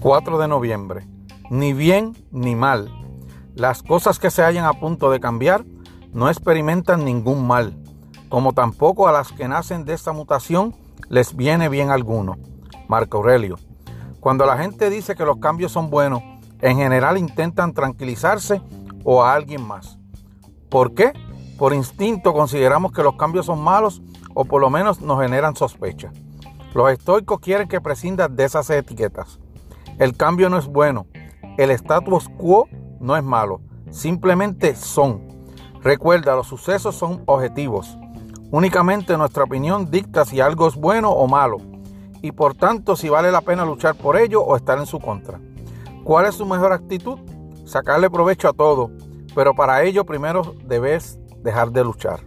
4 de noviembre. Ni bien ni mal. Las cosas que se hallan a punto de cambiar no experimentan ningún mal, como tampoco a las que nacen de esta mutación les viene bien alguno. Marco Aurelio. Cuando la gente dice que los cambios son buenos, en general intentan tranquilizarse o a alguien más. ¿Por qué? Por instinto consideramos que los cambios son malos o por lo menos nos generan sospecha. Los estoicos quieren que prescindas de esas etiquetas. El cambio no es bueno. El status quo no es malo. Simplemente son. Recuerda, los sucesos son objetivos. Únicamente nuestra opinión dicta si algo es bueno o malo. Y por tanto si vale la pena luchar por ello o estar en su contra. ¿Cuál es su mejor actitud? Sacarle provecho a todo. Pero para ello primero debes dejar de luchar.